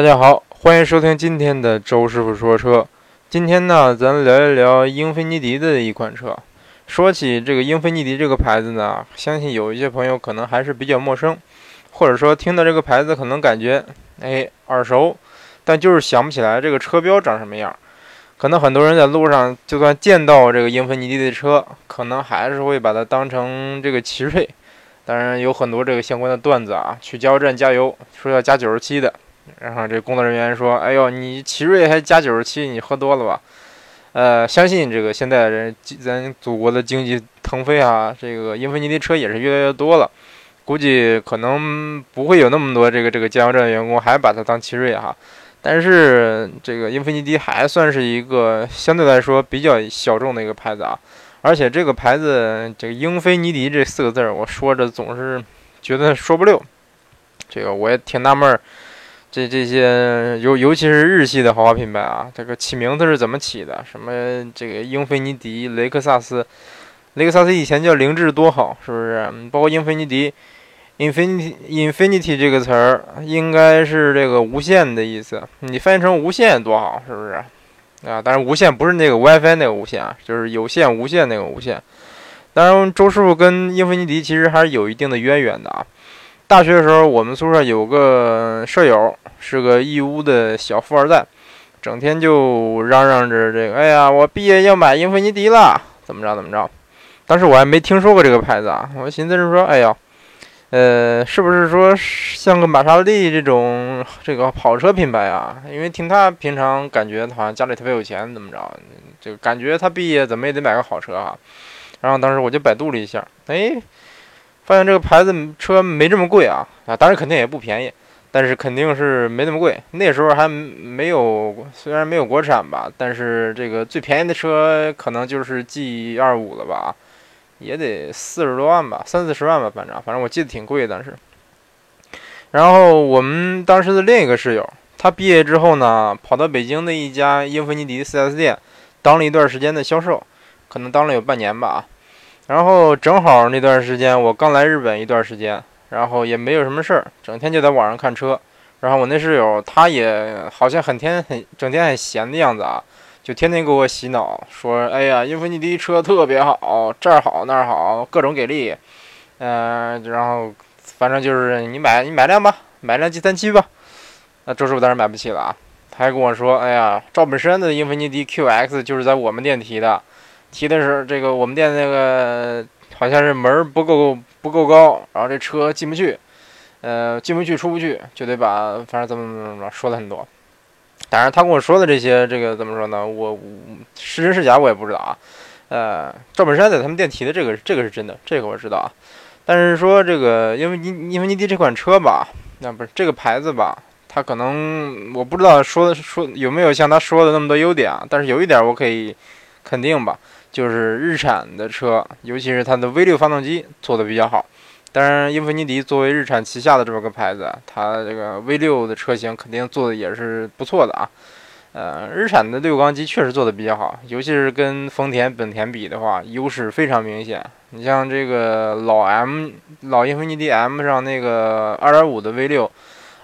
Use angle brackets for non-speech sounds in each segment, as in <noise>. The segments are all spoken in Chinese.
大家好，欢迎收听今天的周师傅说车。今天呢，咱聊一聊英菲尼迪的一款车。说起这个英菲尼迪这个牌子呢，相信有一些朋友可能还是比较陌生，或者说听到这个牌子可能感觉哎耳熟，但就是想不起来这个车标长什么样。可能很多人在路上就算见到这个英菲尼迪的车，可能还是会把它当成这个奇瑞。当然有很多这个相关的段子啊，去加油站加油说要加九十七的，然后这工作人员说：“哎呦，你奇瑞还加九十七，你喝多了吧？”呃，相信这个现在人咱祖国的经济腾飞啊，这个英菲尼迪车也是越来越多了，估计可能不会有那么多这个这个加油站员工还把它当奇瑞哈。但是这个英菲尼迪还算是一个相对来说比较小众的一个牌子啊，而且这个牌子这个英菲尼迪这四个字，我说着总是觉得说不溜，这个我也挺纳闷。这这些尤尤其是日系的豪华品牌啊，这个起名字是怎么起的？什么这个英菲尼迪、雷克萨斯，雷克萨斯以前叫凌志多好，是不是？包括英菲尼迪，infinity infinity 这个词儿应该是这个无限的意思，你翻译成无限多好，是不是？啊，当然无线不是那个 WiFi 那个无线啊，就是有线无线那个无线。当然，周师傅跟英菲尼迪其实还是有一定的渊源的啊。大学的时候，我们宿舍有个舍友是个义乌的小富二代，整天就嚷嚷着这个：“哎呀，我毕业要买英菲尼迪了，怎么着怎么着。”当时我还没听说过这个牌子啊，我寻思着说：“哎呀，呃，是不是说像个玛莎拉蒂这种这个跑车品牌啊？因为听他平常感觉好像家里特别有钱，怎么着？这个感觉他毕业怎么也得买个好车啊。”然后当时我就百度了一下，哎。发现这个牌子车没这么贵啊啊，当然肯定也不便宜，但是肯定是没那么贵。那时候还没有，虽然没有国产吧，但是这个最便宜的车可能就是 G 二五了吧，也得四十多万吧，三四十万吧，反正反正我记得挺贵，但是。然后我们当时的另一个室友，他毕业之后呢，跑到北京的一家英菲尼迪 4S 店，当了一段时间的销售，可能当了有半年吧。然后正好那段时间我刚来日本一段时间，然后也没有什么事儿，整天就在网上看车。然后我那室友他也好像很天很整天很闲的样子啊，就天天给我洗脑说：“哎呀，英菲尼迪车特别好，这儿好那儿好，各种给力。”嗯，然后反正就是你买你买辆吧，买辆 G 三七吧。那周师傅当然买不起了啊，他还跟我说：“哎呀，赵本山的英菲尼迪 QX 就是在我们店提的。”提的是这个，我们店那个好像是门不够不够高，然后这车进不去，呃，进不去出不去，就得把反正怎么怎么怎么说了很多。当然他跟我说的这些，这个怎么说呢？我是真是假我也不知道啊。呃，赵本山在他们店提的这个这个是真的，这个我知道啊。但是说这个因为尼因为尼迪这款车吧，那不是这个牌子吧，他可能我不知道说说有没有像他说的那么多优点啊。但是有一点我可以肯定吧。就是日产的车，尤其是它的 V6 发动机做的比较好。当然，英菲尼迪作为日产旗下的这么个牌子，它这个 V6 的车型肯定做的也是不错的啊。呃，日产的六缸机确实做的比较好，尤其是跟丰田、本田比的话，优势非常明显。你像这个老 M 老英菲尼迪 M 上那个2.5的 V6，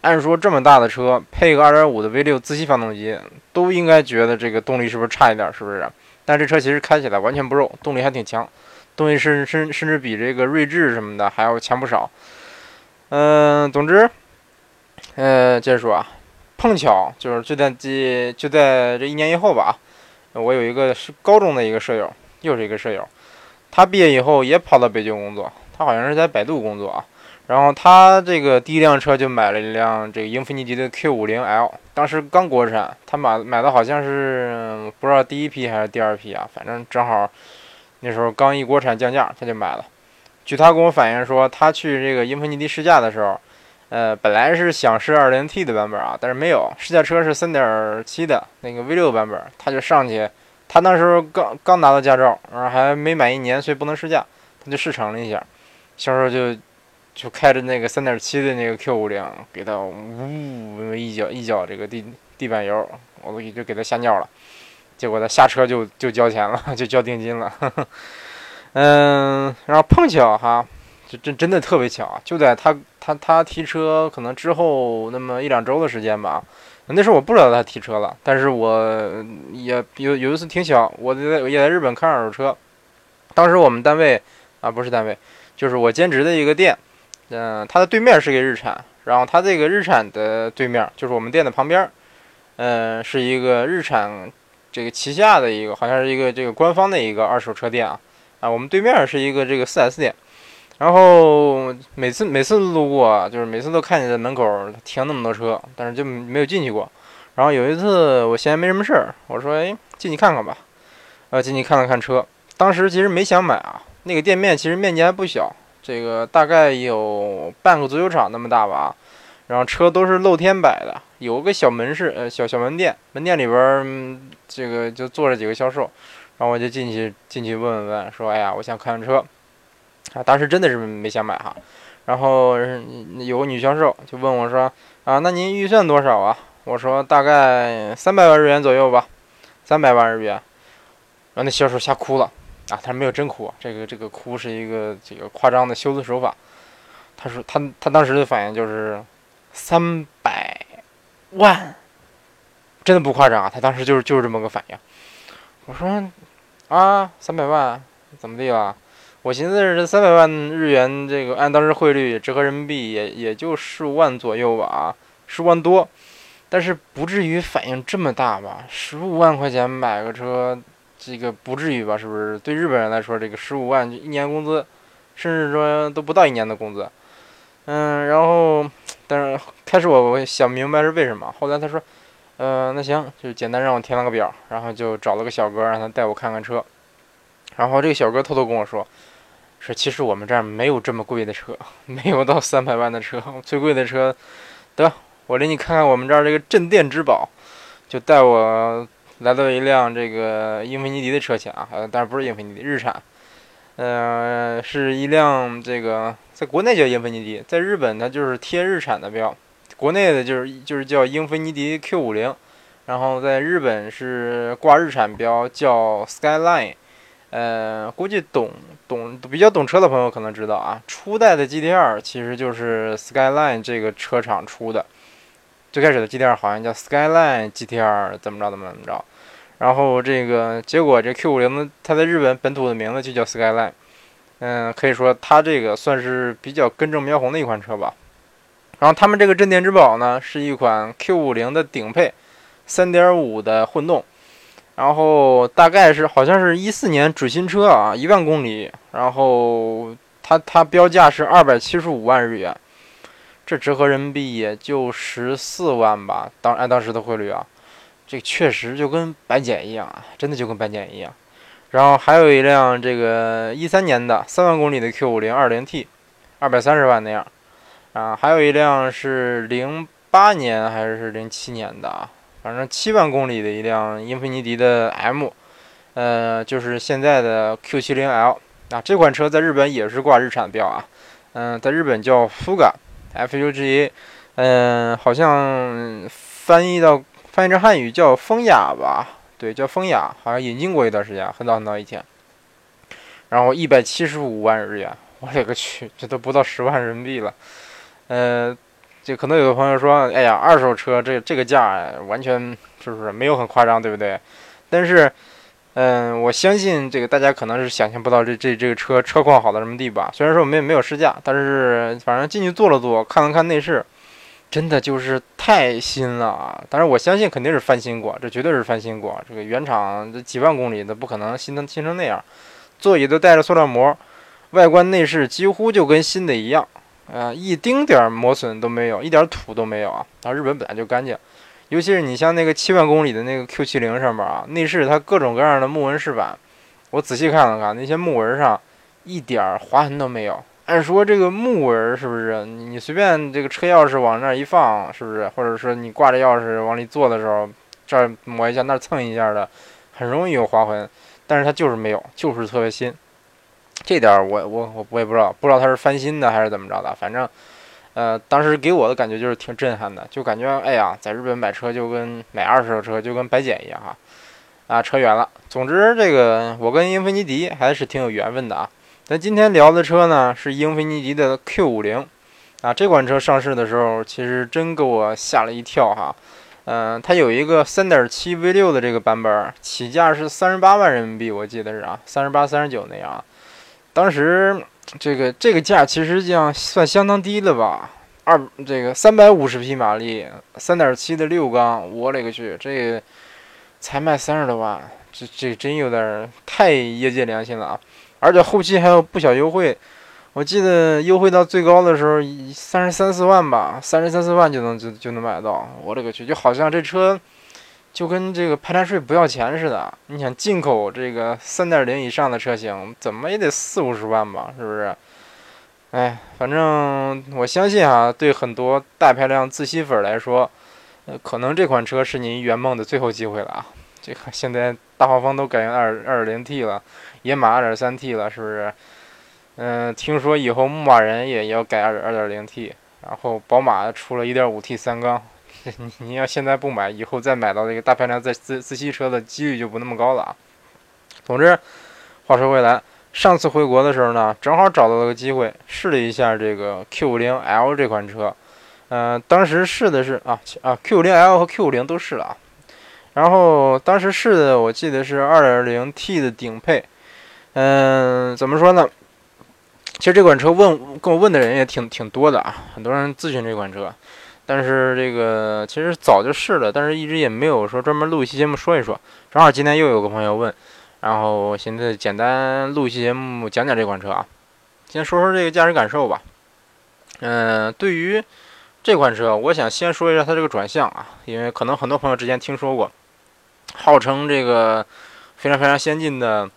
按说这么大的车配个2.5的 V6 自吸发动机，都应该觉得这个动力是不是差一点？是不是？但这车其实开起来完全不肉，动力还挺强，动力甚甚甚至比这个锐志什么的还要强不少。嗯，总之，呃，接着说啊，碰巧就是就在这就在这一年以后吧，我有一个是高中的一个舍友，又是一个舍友，他毕业以后也跑到北京工作，他好像是在百度工作啊。然后他这个第一辆车就买了一辆这个英菲尼迪的 Q50L，当时刚国产，他买买的好像是不知道第一批还是第二批啊，反正正好那时候刚一国产降价，他就买了。据他跟我反映说，他去这个英菲尼迪试驾的时候，呃，本来是想试 2.0T 的版本啊，但是没有，试驾车是3.7的那个 V6 版本，他就上去，他那时候刚刚拿到驾照，然后还没满一年，所以不能试驾，他就试乘了一下，销售就。就开着那个三点七的那个 Q 五零，给他呜一脚一脚这个地地板油，我都就给他吓尿了。结果他下车就就交钱了，<laughs> 就交定金了。<laughs> 嗯，然后碰巧哈，就真真的特别巧，就在他他他提车可能之后那么一两周的时间吧。那时候我不知道他提车了，但是我也有有一次挺巧，我在也在日本看二手车。当时我们单位啊，不是单位，就是我兼职的一个店，嗯，它的对面是个日产，然后它这个日产的对面就是我们店的旁边，嗯，是一个日产这个旗下的一个，好像是一个这个官方的一个二手车店啊，啊，我们对面是一个这个 4S 店。然后每次每次路过，就是每次都看见在门口停那么多车，但是就没有进去过。然后有一次我闲没什么事儿，我说：“哎，进去看看吧。”呃，进去看了看车。当时其实没想买啊，那个店面其实面积还不小，这个大概有半个足球场那么大吧。然后车都是露天摆的，有个小门市，呃，小小门店，门店里边这个就坐着几个销售。然后我就进去进去问问问，说：“哎呀，我想看看车。”啊，当时真的是没想买哈，然后有个女销售就问我说：“啊，那您预算多少啊？”我说：“大概三百万日元左右吧，三百万日元。”然后那销售吓哭了啊，他没有真哭，这个这个哭是一个这个夸张的修辞手法。他说他他当时的反应就是三百万，真的不夸张啊，他当时就是就是这么个反应。我说：“啊，三百万怎么地了？”我寻思这三百万日元，这个按当时汇率折合人民币也也就十五万左右吧，十五万多，但是不至于反应这么大吧？十五万块钱买个车，这个不至于吧？是不是？对日本人来说，这个十五万一年工资，甚至说都不到一年的工资。嗯，然后，但是开始我我想明白是为什么，后来他说，嗯，那行，就简单让我填了个表，然后就找了个小哥让他带我看看车，然后这个小哥偷偷跟我说。说，其实我们这儿没有这么贵的车，没有到三百万的车。最贵的车，得我领你看看我们这儿这个镇店之宝，就带我来到一辆这个英菲尼迪的车前啊，当然不是英菲尼迪，日产，呃，是一辆这个在国内叫英菲尼迪，在日本它就是贴日产的标，国内的就是就是叫英菲尼迪 Q 五零，然后在日本是挂日产标叫 Skyline。呃，估计懂懂比较懂车的朋友可能知道啊，初代的 GT2 其实就是 Skyline 这个车厂出的。最开始的 GT2 好像叫 Skyline GT2，怎么着怎么怎么着。然后这个结果这 Q50 的它在日本本土的名字就叫 Skyline。嗯，可以说它这个算是比较根正苗红的一款车吧。然后他们这个镇店之宝呢，是一款 Q50 的顶配3.5的混动。然后大概是好像是一四年准新车啊，一万公里，然后它它标价是二百七十五万日元，这折合人民币也就十四万吧，当按当时的汇率啊，这确实就跟白捡一样啊，真的就跟白捡一样。然后还有一辆这个一三年的三万公里的 Q 五零二零 T，二百三十万那样，啊，还有一辆是零八年还是零七年的啊。反正七万公里的一辆英菲尼迪的 M，呃，就是现在的 Q70L 啊，这款车在日本也是挂日产标啊，嗯，在日本叫 fuga，嗯，好像翻译到翻译成汉语叫风雅吧，对，叫风雅，好像引进过一段时间，很早很早以前。然后一百七十五万日元，我勒个去，这都不到十万人民币了，呃。就可能有的朋友说：“哎呀，二手车这这个价完全是不是没有很夸张，对不对？”但是，嗯，我相信这个大家可能是想象不到这这这个车车况好到什么地步吧。虽然说我们也没有试驾，但是反正进去坐了坐，看了看内饰，真的就是太新了啊！当然我相信肯定是翻新过，这绝对是翻新过。这个原厂这几万公里的不可能新成新成那样，座椅都带着塑料膜，外观内饰几乎就跟新的一样。啊，一丁点磨损都没有，一点土都没有啊！啊，日本本来就干净，尤其是你像那个七万公里的那个 Q70 上面啊，内饰它各种各样的木纹饰板，我仔细看了看，那些木纹上一点划痕都没有。按说这个木纹是不是你随便这个车钥匙往那儿一放，是不是？或者说你挂着钥匙往里坐的时候，这儿磨一下，那儿蹭一下的，很容易有划痕。但是它就是没有，就是特别新。这点我我我我也不知道，不知道他是翻新的还是怎么着的，反正，呃，当时给我的感觉就是挺震撼的，就感觉哎呀，在日本买车就跟买二手车就跟白捡一样哈，啊，扯远了。总之，这个我跟英菲尼迪还是挺有缘分的啊。咱今天聊的车呢是英菲尼迪的 Q 五零，啊，这款车上市的时候，其实真给我吓了一跳哈。嗯，它有一个3.7 V6 的这个版本，起价是三十八万人民币，我记得是啊，三十八、三十九那样。当时这个这个价其实这样算相当低了吧？二这个三百五十匹马力，三点七的六缸，我勒个去，这才卖三十多万，这这真有点太业界良心了啊！而且后期还有不小优惠，我记得优惠到最高的时候三十三四万吧，三十三四万就能就就能买到，我勒个去，就好像这车就跟这个排碳税不要钱似的。你想进口这个三点零以上的车型，怎么也得四五十万吧，是不是？哎，反正我相信啊，对很多大排量自吸粉来说，呃，可能这款车是您圆梦的最后机会了啊。这个现在大黄蜂都改成二二点零 T 了，野马二点三 T 了，是不是？嗯，听说以后牧马人也要改二二点零 T，然后宝马出了一点五 T 三缸，<laughs> 你你要现在不买，以后再买到这个大排量自自自吸车的几率就不那么高了啊。总之，话说回来。上次回国的时候呢，正好找到了个机会试了一下这个 Q50L 这款车，嗯，当时试的是啊啊 Q50L 和 Q50 都试了啊，然后当时试的我记得是 2.0T 的顶配，嗯，怎么说呢？其实这款车问跟我问的人也挺挺多的啊，很多人咨询这款车，但是这个其实早就试了，但是一直也没有说专门录一期节目说一说，正好今天又有个朋友问。然后我现在简单录一期节目，讲讲这款车啊。先说说这个驾驶感受吧。嗯，对于这款车，我想先说一下它这个转向啊，因为可能很多朋友之前听说过，号称这个非常非常先进的，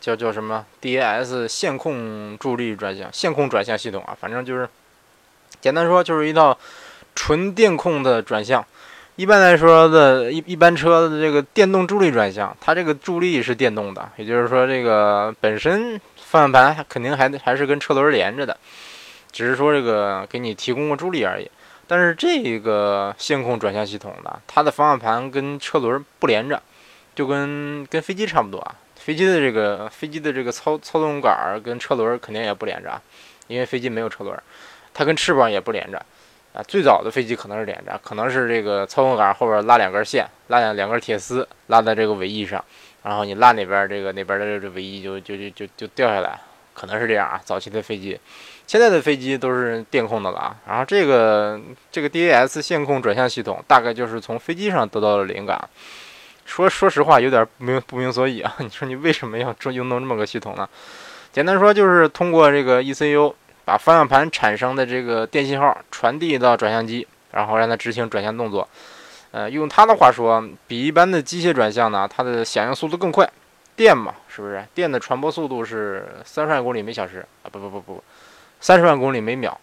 叫叫什么 DAS 线控助力转向、线控转向系统啊，反正就是简单说就是一套纯电控的转向。一般来说的一一般车的这个电动助力转向，它这个助力是电动的，也就是说这个本身方向盘肯定还还是跟车轮连着的，只是说这个给你提供个助力而已。但是这个线控转向系统呢，它的方向盘跟车轮不连着，就跟跟飞机差不多啊。飞机的这个飞机的这个操操纵杆跟车轮肯定也不连着啊，因为飞机没有车轮，它跟翅膀也不连着。啊，最早的飞机可能是连着，可能是这个操纵杆后边拉两根线，拉两两根铁丝，拉在这个尾翼上，然后你拉哪边，这个那边的这尾翼就就就就就掉下来，可能是这样啊。早期的飞机，现在的飞机都是电控的了啊。然后这个这个 DAS 线控转向系统，大概就是从飞机上得到了灵感。说说实话，有点不明不明所以啊。<laughs> 你说你为什么要用弄这么个系统呢？简单说，就是通过这个 ECU。把方向盘产生的这个电信号传递到转向机，然后让它执行转向动作。呃，用他的话说，比一般的机械转向呢，它的响应速度更快。电嘛，是不是？电的传播速度是三十万公里每小时啊？不不不不，三十万公里每秒。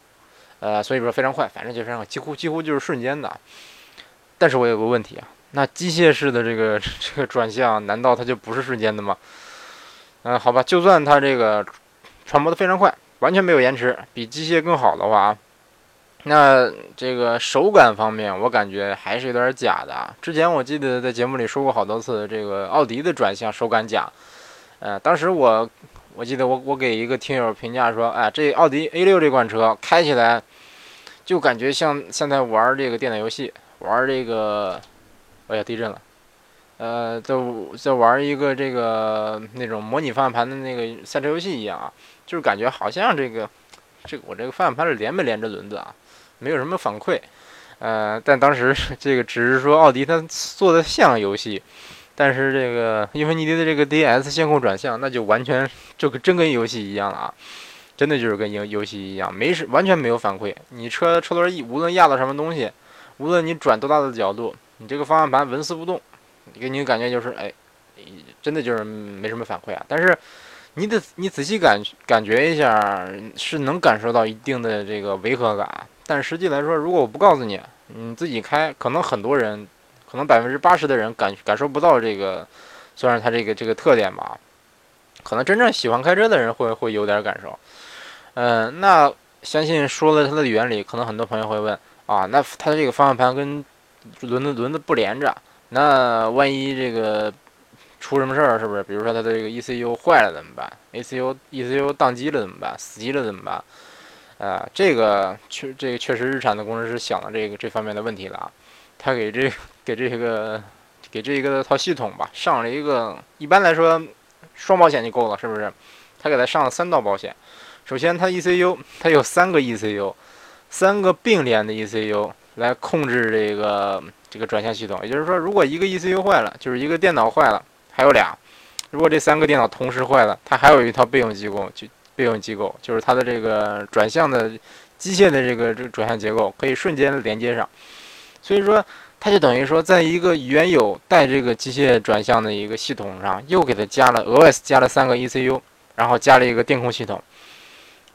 呃，所以说非常快，反正就非常快几乎几乎就是瞬间的。但是我有个问题啊，那机械式的这个 <laughs> 这个转向，难道它就不是瞬间的吗？嗯，好吧，就算它这个传播的非常快。完全没有延迟，比机械更好的话，那这个手感方面，我感觉还是有点假的。之前我记得在节目里说过好多次，这个奥迪的转向手感假。呃，当时我我记得我我给一个听友评价说，哎，这奥迪 A6 这款车开起来就感觉像像在玩这个电脑游戏，玩这个，哎呀，地震了。呃，在在玩一个这个那种模拟方向盘的那个赛车游戏一样啊，就是感觉好像这个，这个我这个方向盘是连没连着轮子啊，没有什么反馈。呃，但当时这个只是说奥迪它做的像游戏，但是这个英菲尼迪的这个 DS 线控转向，那就完全就跟真跟游戏一样了啊，真的就是跟游游戏一样，没是完全没有反馈。你车车轮一无论压到什么东西，无论你转多大的角度，你这个方向盘纹丝不动。给你感觉就是，哎，真的就是没什么反馈啊。但是，你得你仔细感感觉一下，是能感受到一定的这个违和感。但实际来说，如果我不告诉你，你自己开，可能很多人，可能百分之八十的人感感受不到这个，虽然它这个这个特点吧，可能真正喜欢开车的人会会有点感受。嗯，那相信说了它的原理，可能很多朋友会问啊，那它这个方向盘跟轮子轮子不连着。那万一这个出什么事儿，是不是？比如说它的这个 ECU 坏了怎么办？ECU ECU 宕机了怎么办？死机了怎么办？呃，这个确这个确实日产的工程师想了这个这方面的问题了啊，他给这 <laughs> 给这个给这一个套系统吧上了一个，一般来说双保险就够了，是不是？他给他上了三道保险。首先，它 ECU 它有三个 ECU，三个并联的 ECU 来控制这个这个转向系统。也就是说，如果一个 ECU 坏了，就是一个电脑坏了，还有俩；如果这三个电脑同时坏了，它还有一套备用机构，就备用机构就是它的这个转向的机械的这个这个转向结构可以瞬间连接上。所以说，它就等于说，在一个原有带这个机械转向的一个系统上，又给它加了额外加了三个 ECU，然后加了一个电控系统。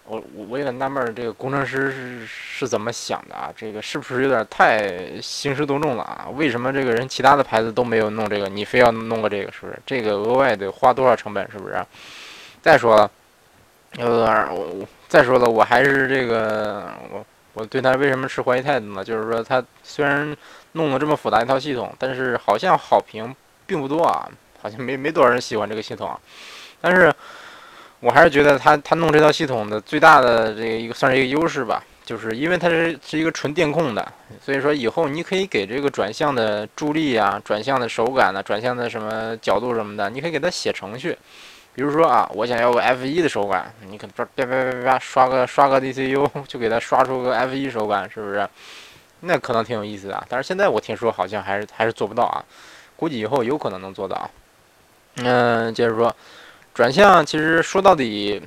我我我有点纳闷，这个工程师是是怎么想的啊？这个是不是有点太兴师动众了啊？为什么这个人其他的牌子都没有弄这个，你非要弄个这个？是不是？这个额外得花多少成本？是不是？再说了，有点我再说了，我还是这个我我对他为什么持怀疑态度呢？就是说他虽然弄了这么复杂一套系统，但是好像好评并不多啊，好像没没多少人喜欢这个系统，但是。我还是觉得他他弄这套系统的最大的这个一个算是一个优势吧，就是因为它是是一个纯电控的，所以说以后你可以给这个转向的助力啊、转向的手感呢、转向的什么角度什么的，你可以给它写程序。比如说啊，我想要个 F1 的手感，你可能啪啪啪啪刷个刷个 DCU <laughs> 就给它刷出个 F1 手感，是不是？那可能挺有意思的。但是现在我听说好像还是还是做不到啊，估计以后有可能能做到。嗯，接着说。转向其实说到底，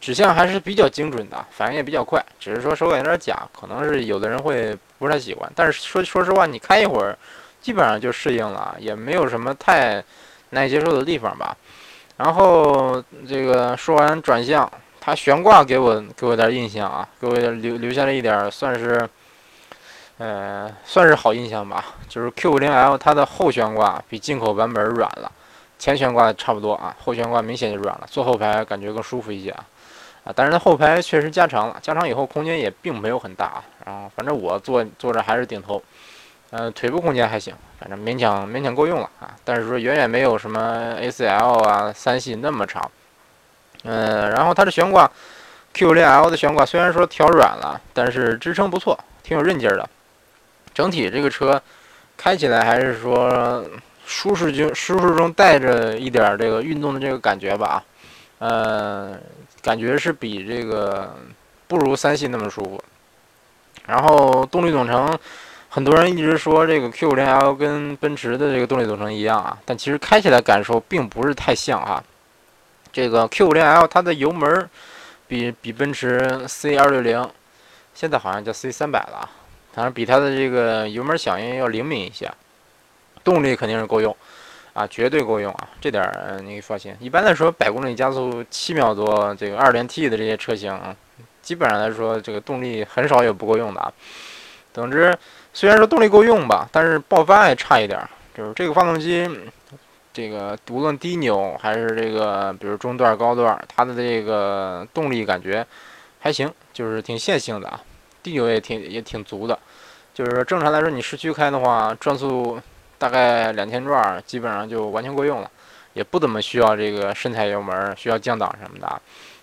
指向还是比较精准的，反应也比较快，只是说手感有点假，可能是有的人会不太喜欢。但是说说实话，你开一会儿，基本上就适应了，也没有什么太难以接受的地方吧。然后这个说完转向，它悬挂给我给我点印象啊，给我留留下了一点算是，呃，算是好印象吧。就是 Q50L 它的后悬挂比进口版本软了。前悬挂差不多啊，后悬挂明显就软了，坐后排感觉更舒服一些啊，啊，但是它后排确实加长了，加长以后空间也并没有很大啊，然后反正我坐坐着还是顶头，呃，腿部空间还行，反正勉强勉强够用了啊，但是说远远没有什么 A4L 啊、三系那么长，嗯，然后它的悬挂 Q50L 的悬挂虽然说调软了，但是支撑不错，挺有韧劲儿的，整体这个车开起来还是说。舒适就舒适中带着一点这个运动的这个感觉吧，呃，感觉是比这个不如三系那么舒服。然后动力总成，很多人一直说这个 Q50L 跟奔驰的这个动力总成一样啊，但其实开起来感受并不是太像哈。这个 Q50L 它的油门比比奔驰 C260，现在好像叫 C300 了，反正比它的这个油门响应要灵敏一些。动力肯定是够用，啊，绝对够用啊，这点儿你放心。一般来说，百公里加速七秒多，这个二点 T 的这些车型啊，基本上来说，这个动力很少有不够用的啊。总之，虽然说动力够用吧，但是爆发还差一点儿。就是这个发动机，这个无论低扭还是这个，比如中段、高段，它的这个动力感觉还行，就是挺线性的啊，低扭也挺也挺足的。就是说正常来说，你市区开的话，转速。大概两千转，基本上就完全够用了，也不怎么需要这个深踩油门，需要降档什么的。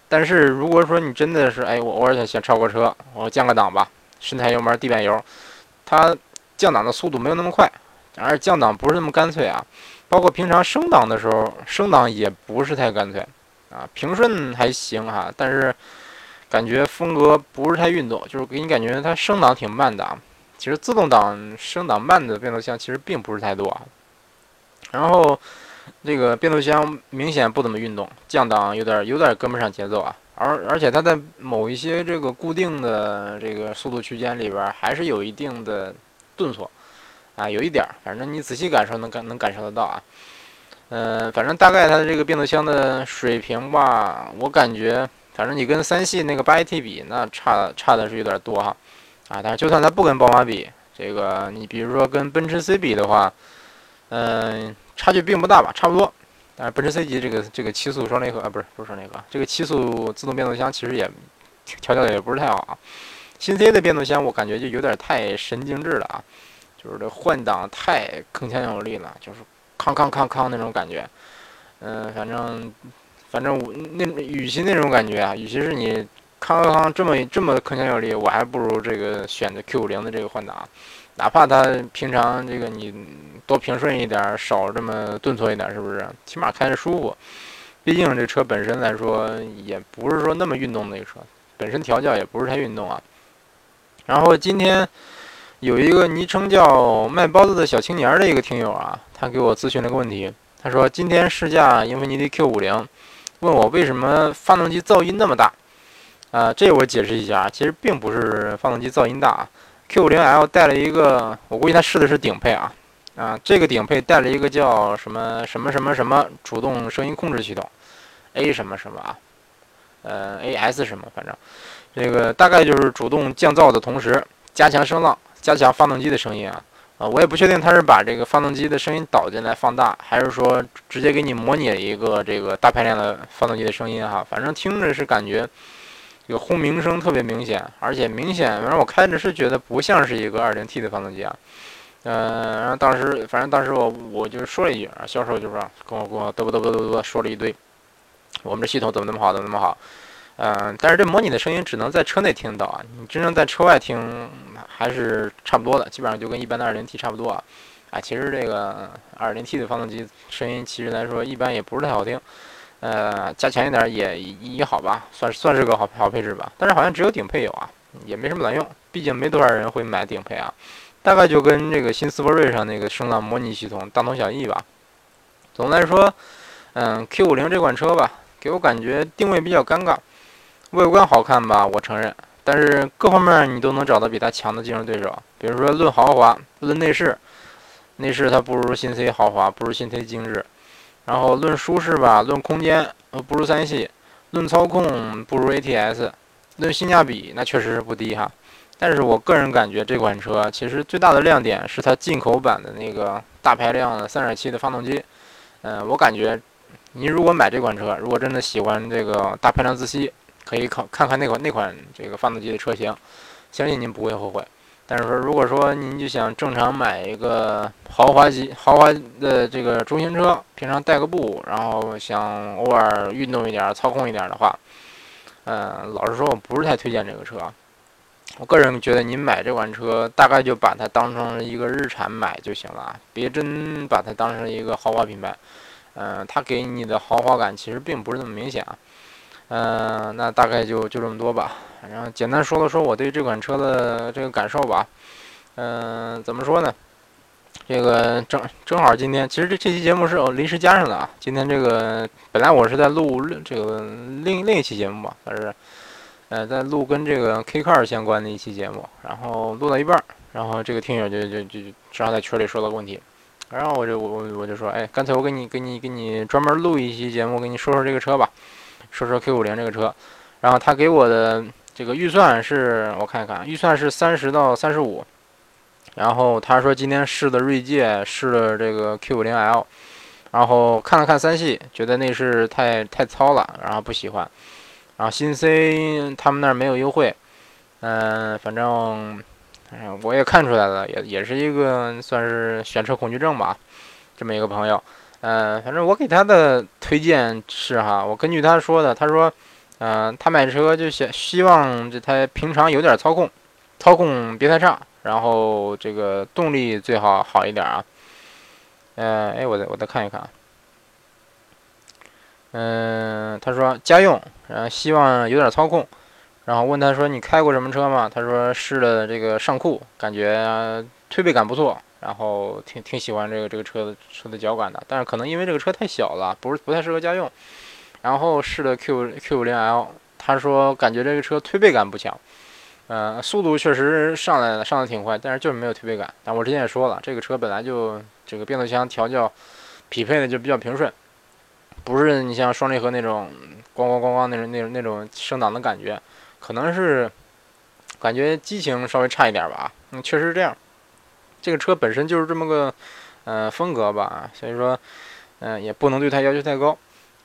但是如果说你真的是，哎，我偶尔想想超过车，我降个档吧，深踩油门，地板油，它降档的速度没有那么快，而降档不是那么干脆啊。包括平常升档的时候，升档也不是太干脆啊。平顺还行哈，但是感觉风格不是太运动，就是给你感觉它升档挺慢的啊。其实自动挡升档慢的变速箱其实并不是太多啊，然后这个变速箱明显不怎么运动，降档有点有点跟不上节奏啊，而而且它在某一些这个固定的这个速度区间里边还是有一定的顿挫啊，有一点儿，反正你仔细感受能感能感受得到啊，嗯，反正大概它的这个变速箱的水平吧，我感觉反正你跟三系那个八 AT 比，那差差的是有点多哈。啊，但是就算它不跟宝马比，这个你比如说跟奔驰 C 比的话，嗯，差距并不大吧，差不多。但是奔驰 C 级这个这个七速双离合啊，不是不是双离合，这个七速自动变速箱其实也调教的也不是太好啊。新 C 的变速箱我感觉就有点太神经质了啊，就是这换挡太铿锵有力了，就是康康康康那种感觉。嗯，反正反正我那与其那种感觉啊，与其是你。康康康这么这么铿锵有力，我还不如这个选择 Q 五零的这个换挡，哪怕它平常这个你多平顺一点，少这么顿挫一点，是不是？起码开着舒服。毕竟这车本身来说，也不是说那么运动的一个车，本身调教也不是太运动啊。然后今天有一个昵称叫卖包子的小青年的一个听友啊，他给我咨询了个问题，他说今天试驾英菲尼迪 Q 五零，问我为什么发动机噪音那么大。啊，这我解释一下，其实并不是发动机噪音大，Q 五零 L 带了一个，我估计他试的是顶配啊。啊，这个顶配带了一个叫什么什么什么什么主动声音控制系统，A 什么什么啊，呃，AS 什么，反正这个大概就是主动降噪的同时加强声浪，加强发动机的声音啊。啊，我也不确定它是把这个发动机的声音导进来放大，还是说直接给你模拟一个这个大排量的发动机的声音哈。反正听着是感觉这个轰鸣声特别明显，而且明显，反正我开着是觉得不像是一个 2.0T 的发动机啊。嗯，然后当时，反正当时我我就说了一句啊，销售就说跟我跟我嘚啵嘚啵嘚啵说了一堆，我们这系统怎么那么好，怎么那么好，嗯，但是这模拟的声音只能在车内听到啊，你真正在车外听还是差不多的，基本上就跟一般的 2.0T 差不多啊，啊，其实这个 2.0T 的发动机声音其实来说一般也不是太好听，呃，加强一点也也好吧，算算是个好好配置吧，但是好像只有顶配有啊，也没什么卵用，毕竟没多少人会买顶配啊。大概就跟这个新斯铂瑞上那个声浪模拟系统大同小异吧。总的来说，嗯，Q 五零这款车吧，给我感觉定位比较尴尬。外观好看吧，我承认，但是各方面你都能找到比它强的竞争对手。比如说论豪华，论内饰，内饰它不如新 C 豪华，不如新 C 精致。然后论舒适吧，论空间呃不如三系，论操控不如 ATS，论性价比那确实是不低哈。但是我个人感觉这款车其实最大的亮点是它进口版的那个大排量的3.7的发动机。嗯，我感觉您如果买这款车，如果真的喜欢这个大排量自吸，可以考看看那款那款这个发动机的车型，相信您不会后悔。但是说如果说您就想正常买一个豪华级豪华的这个中型车，平常带个步，然后想偶尔运动一点、操控一点的话，嗯，老实说我不是太推荐这个车。我个人觉得，您买这款车，大概就把它当成一个日产买就行了，别真把它当成一个豪华品牌。嗯，它给你的豪华感其实并不是那么明显啊。嗯，那大概就就这么多吧。然后简单说了说我对这款车的这个感受吧。嗯，怎么说呢？这个正正好今天，其实这这期节目是我临时加上的啊。今天这个本来我是在录这个另另一期节目吧，但是。呃，在录跟这个 K Car 相关的一期节目，然后录到一半，然后这个听友就就就正好在群里说了个问题，然后我就我我就说，哎，干脆我给你给你给你专门录一期节目，给你说说这个车吧，说说 Q 五零这个车，然后他给我的这个预算是我看一看，预算是三十到三十五，然后他说今天试的锐界，试了这个 Q 五零 L，然后看了看三系，觉得内饰太太糙了，然后不喜欢。然后新 C 他们那儿没有优惠，嗯，反正，哎呀，我也看出来了，也也是一个算是选车恐惧症吧，这么一个朋友，嗯，反正我给他的推荐是哈，我根据他说的，他说，嗯，他买车就想希望这台平常有点操控，操控别太差，然后这个动力最好好一点啊，嗯，哎，我再我再看一看啊。嗯，他说家用，然后希望有点操控，然后问他说你开过什么车吗？他说试了这个尚酷，感觉推背感不错，然后挺挺喜欢这个这个车的车的脚感的，但是可能因为这个车太小了，不是不太适合家用。然后试了 Q Q 五零 L，他说感觉这个车推背感不强，呃，速度确实上来了，上的挺快，但是就是没有推背感。但我之前也说了，这个车本来就这个变速箱调教匹配的就比较平顺。不是你像双离合那种咣咣咣咣那种那种那种升档的感觉，可能是感觉激情稍微差一点吧。嗯，确实是这样。这个车本身就是这么个呃风格吧，所以说嗯也不能对它要求太高。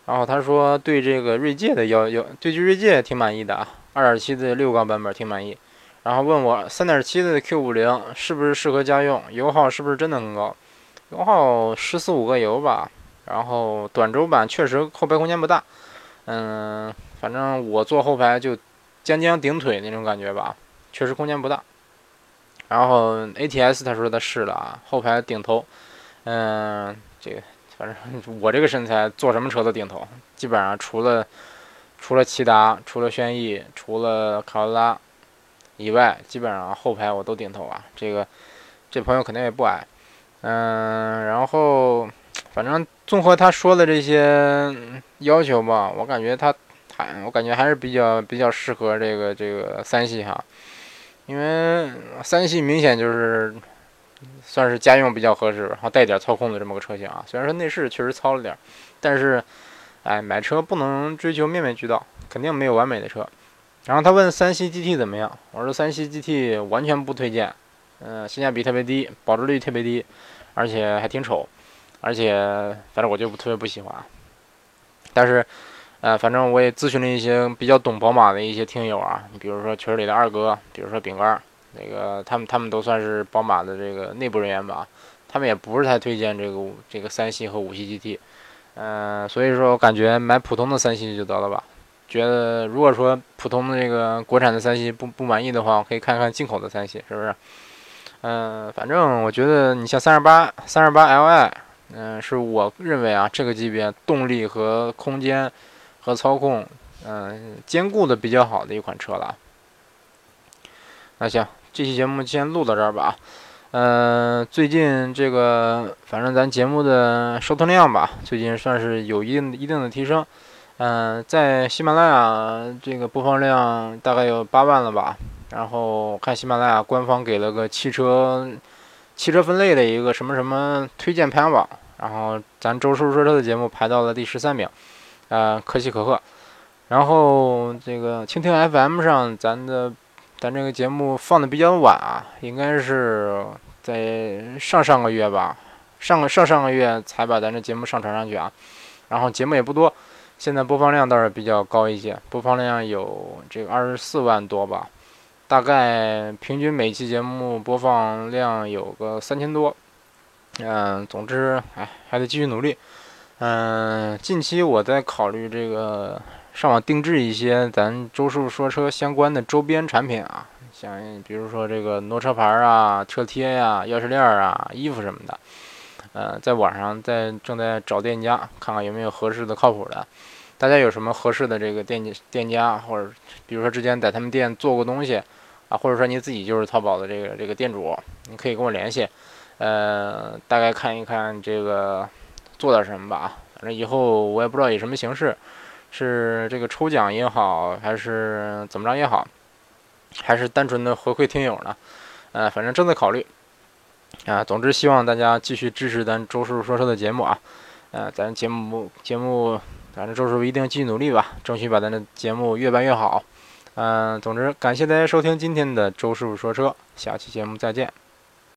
然后他说对这个锐界的要要对这锐界挺满意的啊，2.7的六缸版本挺满意。然后问我3.7的 Q50 是不是适合家用，油耗是不是真的很高？油耗十四五个油吧。然后短轴版确实后排空间不大，嗯，反正我坐后排就将将顶腿那种感觉吧，确实空间不大。然后 ATS 他说他试了啊，后排顶头，嗯，这个反正我这个身材坐什么车都顶头，基本上除了除了骐达、除了轩逸、除了卡罗拉以外，基本上后排我都顶头啊。这个这朋友肯定也不矮，嗯，然后反正综合他说的这些要求吧，我感觉他还我感觉还是比较比较适合这个这个三系哈。因为三系明显就是算是家用比较合适，然后带点操控的这么个车型啊。虽然说内饰确实糙了点，但是，哎，买车不能追求面面俱到，肯定没有完美的车。然后他问三系 GT 怎么样，我说三系 GT 完全不推荐，嗯，性价比特别低，保值率特别低，而且还挺丑，而且反正我就特别不喜欢。但是。呃，反正我也咨询了一些比较懂宝马的一些听友啊，你比如说群里的二哥，比如说饼干，那个他们他们都算是宝马的这个内部人员吧，他们也不是太推荐这个这个三系和五系 GT，嗯，所以说我感觉买普通的三系就得了吧。觉得如果说普通的这个国产的三系不不满意的话，我可以看看进口的三系，是不是？嗯，反正我觉得你像三十八三十八 Li，嗯，是我认为啊这个级别动力和空间。和操控，嗯，兼顾的比较好的一款车了。那行，这期节目先录到这儿吧。嗯，最近这个，反正咱节目的收听量吧，最近算是有一定一定的提升。嗯，在喜马拉雅这个播放量大概有八万了吧。然后看喜马拉雅官方给了个汽车汽车分类的一个什么什么推荐排行榜，然后咱周叔说车的节目排到了第十三名。啊，可喜可贺。然后这个蜻蜓 FM 上，咱的咱这个节目放的比较晚啊，应该是在上上个月吧，上个上上个月才把咱这节目上传上去啊。然后节目也不多，现在播放量倒是比较高一些，播放量有这个二十四万多吧，大概平均每期节目播放量有个三千多。嗯，总之，哎，还得继续努力。嗯，近期我在考虑这个上网定制一些咱周师傅说车相关的周边产品啊，像比如说这个挪车牌啊、车贴呀、钥匙链啊、衣服什么的。呃，在网上在正在找店家，看看有没有合适的、靠谱的。大家有什么合适的这个店店家，或者比如说之前在他们店做过东西啊，或者说你自己就是淘宝的这个这个店主，你可以跟我联系。呃，大概看一看这个。做点什么吧，反正以后我也不知道以什么形式，是这个抽奖也好，还是怎么着也好，还是单纯的回馈听友呢？呃，反正正在考虑。啊，总之希望大家继续支持咱周师傅说车的节目啊。呃，咱节目节目，反正周师傅一定继续努力吧，争取把咱的节目越办越好。嗯，总之感谢大家收听今天的周师傅说车，下期节目再见。